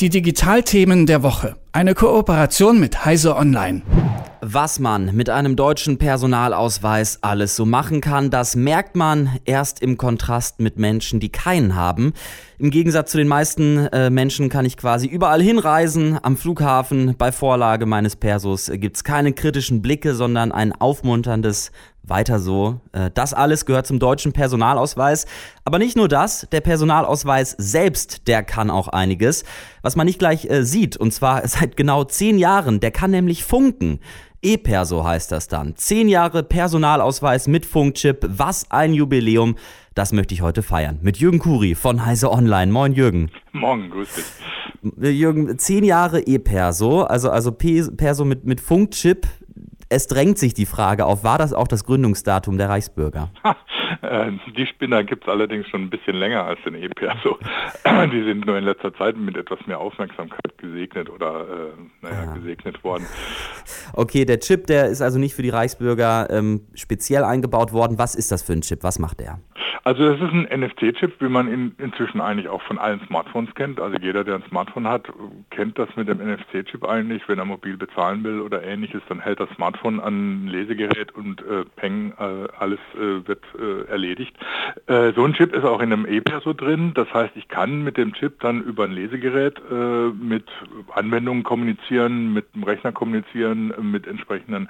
Die Digitalthemen der Woche. Eine Kooperation mit Heise Online. Was man mit einem deutschen Personalausweis alles so machen kann, das merkt man erst im Kontrast mit Menschen, die keinen haben. Im Gegensatz zu den meisten äh, Menschen kann ich quasi überall hinreisen. Am Flughafen bei Vorlage meines Persos gibt es keine kritischen Blicke, sondern ein aufmunterndes weiter so. Äh, das alles gehört zum deutschen Personalausweis. Aber nicht nur das, der Personalausweis selbst, der kann auch einiges, was man nicht gleich äh, sieht. Und zwar seit genau zehn Jahren. Der kann nämlich funken. E-Perso heißt das dann. Zehn Jahre Personalausweis mit Funkchip. Was ein Jubiläum. Das möchte ich heute feiern. Mit Jürgen Kuri von Heise Online. Moin Jürgen. Morgen, grüß dich. Jürgen, zehn Jahre E-Perso, also, also Perso mit, mit Funkchip es drängt sich die Frage auf, war das auch das Gründungsdatum der Reichsbürger? Äh, die Spinner gibt es allerdings schon ein bisschen länger als den E-Perso. die sind nur in letzter Zeit mit etwas mehr Aufmerksamkeit gesegnet oder äh, naja, ja. gesegnet worden. Okay, der Chip, der ist also nicht für die Reichsbürger ähm, speziell eingebaut worden. Was ist das für ein Chip? Was macht der? Also das ist ein NFC-Chip, wie man ihn inzwischen eigentlich auch von allen Smartphones kennt. Also jeder, der ein Smartphone hat, kennt das mit dem NFC-Chip eigentlich. Wenn er mobil bezahlen will oder ähnliches, dann hält das Smartphone an ein Lesegerät und äh, Peng, äh, alles äh, wird äh, erledigt. Äh, so ein Chip ist auch in einem E-Perso drin. Das heißt, ich kann mit dem Chip dann über ein Lesegerät äh, mit Anwendungen kommunizieren, mit dem Rechner kommunizieren, mit entsprechenden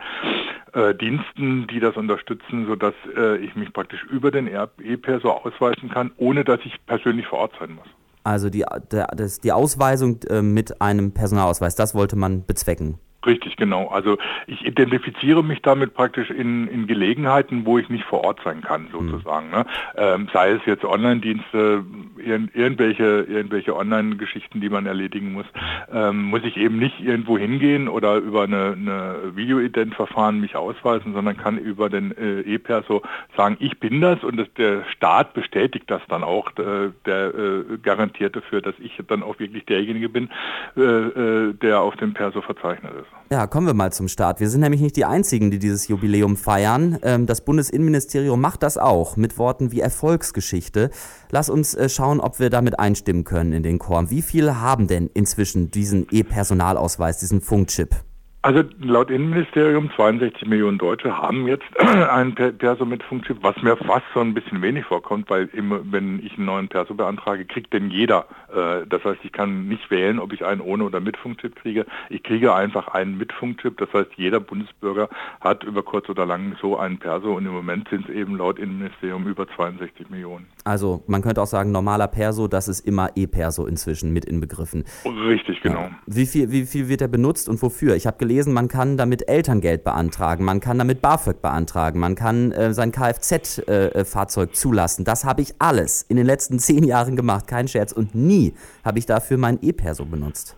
Diensten, die das unterstützen, sodass ich mich praktisch über den E E-Perso ausweisen kann, ohne dass ich persönlich vor Ort sein muss. Also die, der, das, die Ausweisung äh, mit einem Personalausweis, das wollte man bezwecken. Richtig, genau. Also ich identifiziere mich damit praktisch in, in Gelegenheiten, wo ich nicht vor Ort sein kann, hm. sozusagen. Mhm. Ne? Ähm, sei es jetzt Online-Dienste, ir irgendwelche, irgendwelche Online-Geschichten, die man erledigen muss, ähm, muss ich eben nicht irgendwo hingehen oder über eine, eine Video-Ident-Verfahren mich ausweisen, sondern kann über den äh, E-Perso sagen, ich bin das und das, der Staat bestätigt das dann auch, äh, der äh, garantiert dafür, dass ich dann auch wirklich derjenige bin, äh, äh, der auf dem Perso verzeichnet ist. Ja, kommen wir mal zum Start. Wir sind nämlich nicht die Einzigen, die dieses Jubiläum feiern. Ähm, das Bundesinnenministerium macht das auch mit Worten wie Erfolgsgeschichte. Lass uns äh, schauen, ob wir damit einstimmen können in den Chor. Wie viele haben denn inzwischen diesen E-Personalausweis, diesen Funkchip? Also laut Innenministerium 62 Millionen Deutsche haben jetzt einen Perso mit Funkchip, was mir fast so ein bisschen wenig vorkommt, weil immer, wenn ich einen neuen Perso beantrage, kriegt denn jeder. Äh, das heißt, ich kann nicht wählen, ob ich einen ohne oder mit Funkchip kriege. Ich kriege einfach einen mit Funkchip. Das heißt, jeder Bundesbürger hat über kurz oder lang so einen Perso und im Moment sind es eben laut Innenministerium über 62 Millionen. Also man könnte auch sagen, normaler Perso, das ist immer E-Perso inzwischen mit inbegriffen. Richtig, genau. Ja. Wie, viel, wie viel wird er benutzt und wofür? Ich habe gelesen, man kann damit Elterngeld beantragen, man kann damit BAföG beantragen, man kann äh, sein Kfz-Fahrzeug äh, zulassen. Das habe ich alles in den letzten zehn Jahren gemacht, kein Scherz. Und nie habe ich dafür mein E-Perso benutzt.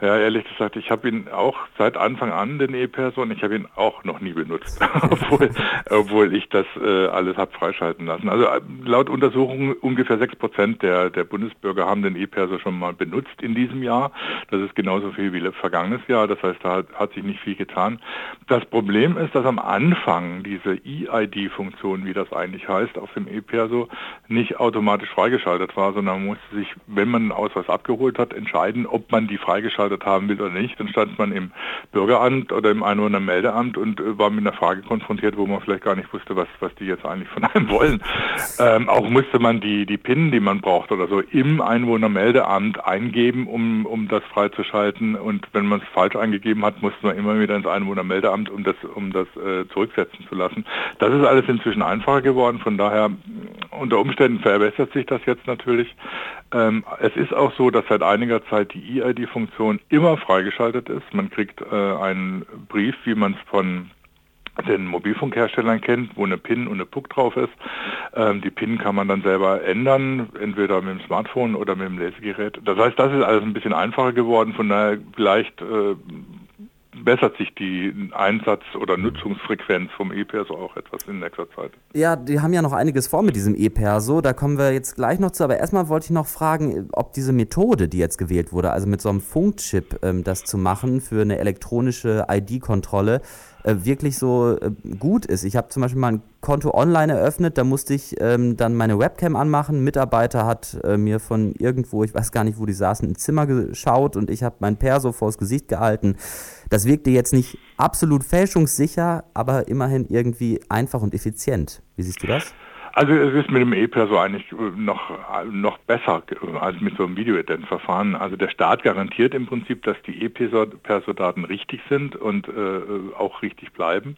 Ja, ehrlich gesagt, ich habe ihn auch seit Anfang an, den E-Person, ich habe ihn auch noch nie benutzt, obwohl, obwohl ich das äh, alles habe freischalten lassen. Also äh, laut Untersuchungen ungefähr 6 Prozent der, der Bundesbürger haben den E-Perso schon mal benutzt in diesem Jahr. Das ist genauso viel wie vergangenes Jahr, das heißt, da hat, hat sich nicht viel getan. Das Problem ist, dass am Anfang diese E-ID-Funktion, wie das eigentlich heißt, auf dem E-Perso nicht automatisch freigeschaltet war, sondern man musste sich, wenn man einen Ausweis abgeholt hat, entscheiden, ob man die freigeschaltet verheiratet haben will oder nicht. Dann stand man im Bürgeramt oder im Einwohnermeldeamt und äh, war mit einer Frage konfrontiert, wo man vielleicht gar nicht wusste, was, was die jetzt eigentlich von einem wollen. Ähm, auch musste man die, die PIN, die man braucht oder so, im Einwohnermeldeamt eingeben, um, um das freizuschalten. Und wenn man es falsch eingegeben hat, musste man immer wieder ins Einwohnermeldeamt, um das, um das äh, zurücksetzen zu lassen. Das ist alles inzwischen einfacher geworden. Von daher, unter Umständen verbessert sich das jetzt natürlich. Ähm, es ist auch so, dass seit einiger Zeit die EID-Funktion immer freigeschaltet ist. Man kriegt äh, einen Brief, wie man es von den Mobilfunkherstellern kennt, wo eine PIN und eine PUC drauf ist. Ähm, die PIN kann man dann selber ändern, entweder mit dem Smartphone oder mit dem Lesegerät. Das heißt, das ist alles ein bisschen einfacher geworden. Von daher vielleicht äh, bessert sich die Einsatz- oder Nutzungsfrequenz vom E-Perso auch etwas in nächster Zeit. Ja, die haben ja noch einiges vor mit diesem E-Perso, da kommen wir jetzt gleich noch zu, aber erstmal wollte ich noch fragen, ob diese Methode, die jetzt gewählt wurde, also mit so einem Funkchip ähm, das zu machen für eine elektronische ID-Kontrolle, äh, wirklich so äh, gut ist. Ich habe zum Beispiel mal ein Konto online eröffnet, da musste ich ähm, dann meine Webcam anmachen. Ein Mitarbeiter hat äh, mir von irgendwo, ich weiß gar nicht, wo die saßen, ein Zimmer geschaut und ich habe mein Perso vors Gesicht gehalten. Das wirkte jetzt nicht absolut fälschungssicher, aber immerhin irgendwie einfach und effizient. Wie siehst du das? Also es ist mit dem E-Perso eigentlich noch, noch besser als mit so einem Videoident-Verfahren. Also der Staat garantiert im Prinzip, dass die E-Perso-Daten richtig sind und äh, auch richtig bleiben.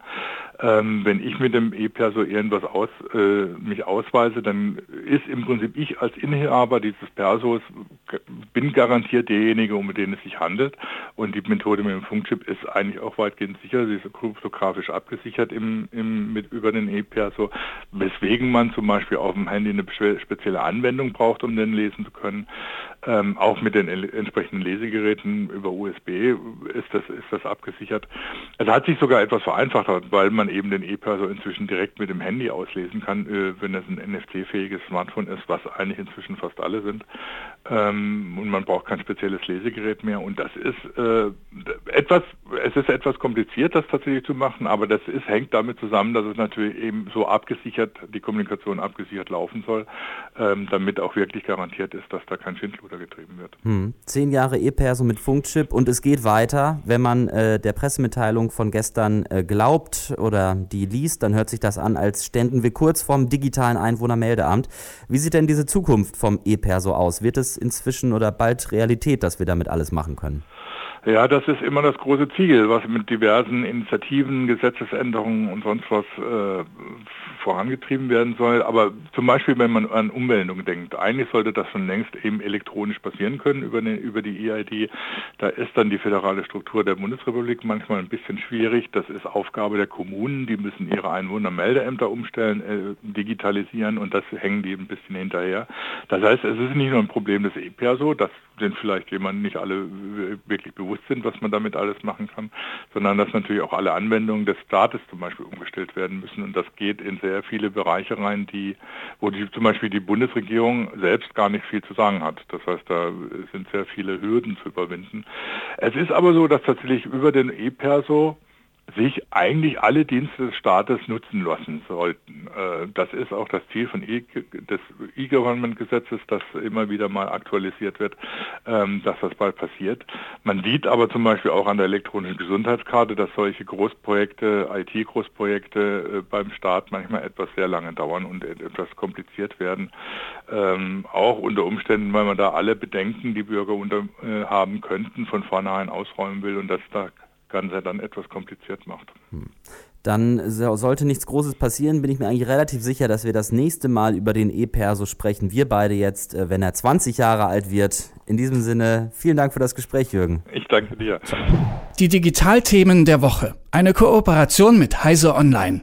Ähm, wenn ich mit dem E-Perso irgendwas aus, äh, mich ausweise, dann ist im Prinzip ich als Inhaber dieses Persos, bin garantiert derjenige, um den es sich handelt. Und die Methode mit dem Funkchip ist eigentlich auch weitgehend sicher. Sie ist kryptografisch abgesichert im, im, mit, über den E-Perso, weswegen man man zum Beispiel auf dem Handy eine spezielle Anwendung braucht, um den lesen zu können. Ähm, auch mit den entsprechenden Lesegeräten über USB ist das, ist das abgesichert. Es hat sich sogar etwas vereinfacht, weil man eben den E-Perso inzwischen direkt mit dem Handy auslesen kann, äh, wenn es ein NFC-fähiges Smartphone ist, was eigentlich inzwischen fast alle sind. Ähm, und man braucht kein spezielles Lesegerät mehr. Und das ist äh, etwas, es ist etwas kompliziert, das tatsächlich zu machen, aber das ist, hängt damit zusammen, dass es natürlich eben so abgesichert, die Kommunikation abgesichert laufen soll, ähm, damit auch wirklich garantiert ist, dass da kein Schindluder getrieben wird. Hm. Zehn Jahre E-Perso mit Funkchip und es geht weiter. Wenn man äh, der Pressemitteilung von gestern äh, glaubt oder die liest, dann hört sich das an, als ständen wir kurz vorm digitalen Einwohnermeldeamt. Wie sieht denn diese Zukunft vom E-Perso aus? Wird es inzwischen oder bald Realität, dass wir damit alles machen können? Ja, das ist immer das große Ziel, was mit diversen Initiativen, Gesetzesänderungen und sonst was äh, vorangetrieben werden soll. Aber zum Beispiel, wenn man an Ummeldung denkt, eigentlich sollte das schon längst eben elektronisch passieren können über, eine, über die EID. Da ist dann die föderale Struktur der Bundesrepublik manchmal ein bisschen schwierig. Das ist Aufgabe der Kommunen. Die müssen ihre Einwohnermeldeämter umstellen, äh, digitalisieren und das hängen die ein bisschen hinterher. Das heißt, es ist nicht nur ein Problem des E-Perso, dass den vielleicht jemand nicht alle wirklich bewusst sind, was man damit alles machen kann, sondern dass natürlich auch alle Anwendungen des Staates zum Beispiel umgestellt werden müssen und das geht in sehr sehr viele Bereiche rein, die, wo die, zum Beispiel die Bundesregierung selbst gar nicht viel zu sagen hat. Das heißt, da sind sehr viele Hürden zu überwinden. Es ist aber so, dass tatsächlich über den E-Perso sich eigentlich alle Dienste des Staates nutzen lassen sollten. Äh, das ist auch das Ziel von e des E-Government-Gesetzes, das immer wieder mal aktualisiert wird, ähm, dass das bald passiert. Man sieht aber zum Beispiel auch an der elektronischen Gesundheitskarte, dass solche Großprojekte, IT-Großprojekte äh, beim Staat manchmal etwas sehr lange dauern und etwas kompliziert werden. Ähm, auch unter Umständen, weil man da alle Bedenken, die Bürger unter, äh, haben könnten, von vornherein ausräumen will und dass da Ganze dann etwas kompliziert macht. Hm. Dann sollte nichts Großes passieren, bin ich mir eigentlich relativ sicher, dass wir das nächste Mal über den E-Perso sprechen. Wir beide jetzt, äh, wenn er 20 Jahre alt wird. In diesem Sinne, vielen Dank für das Gespräch, Jürgen. Ich danke dir. Die Digitalthemen der Woche. Eine Kooperation mit Heise Online.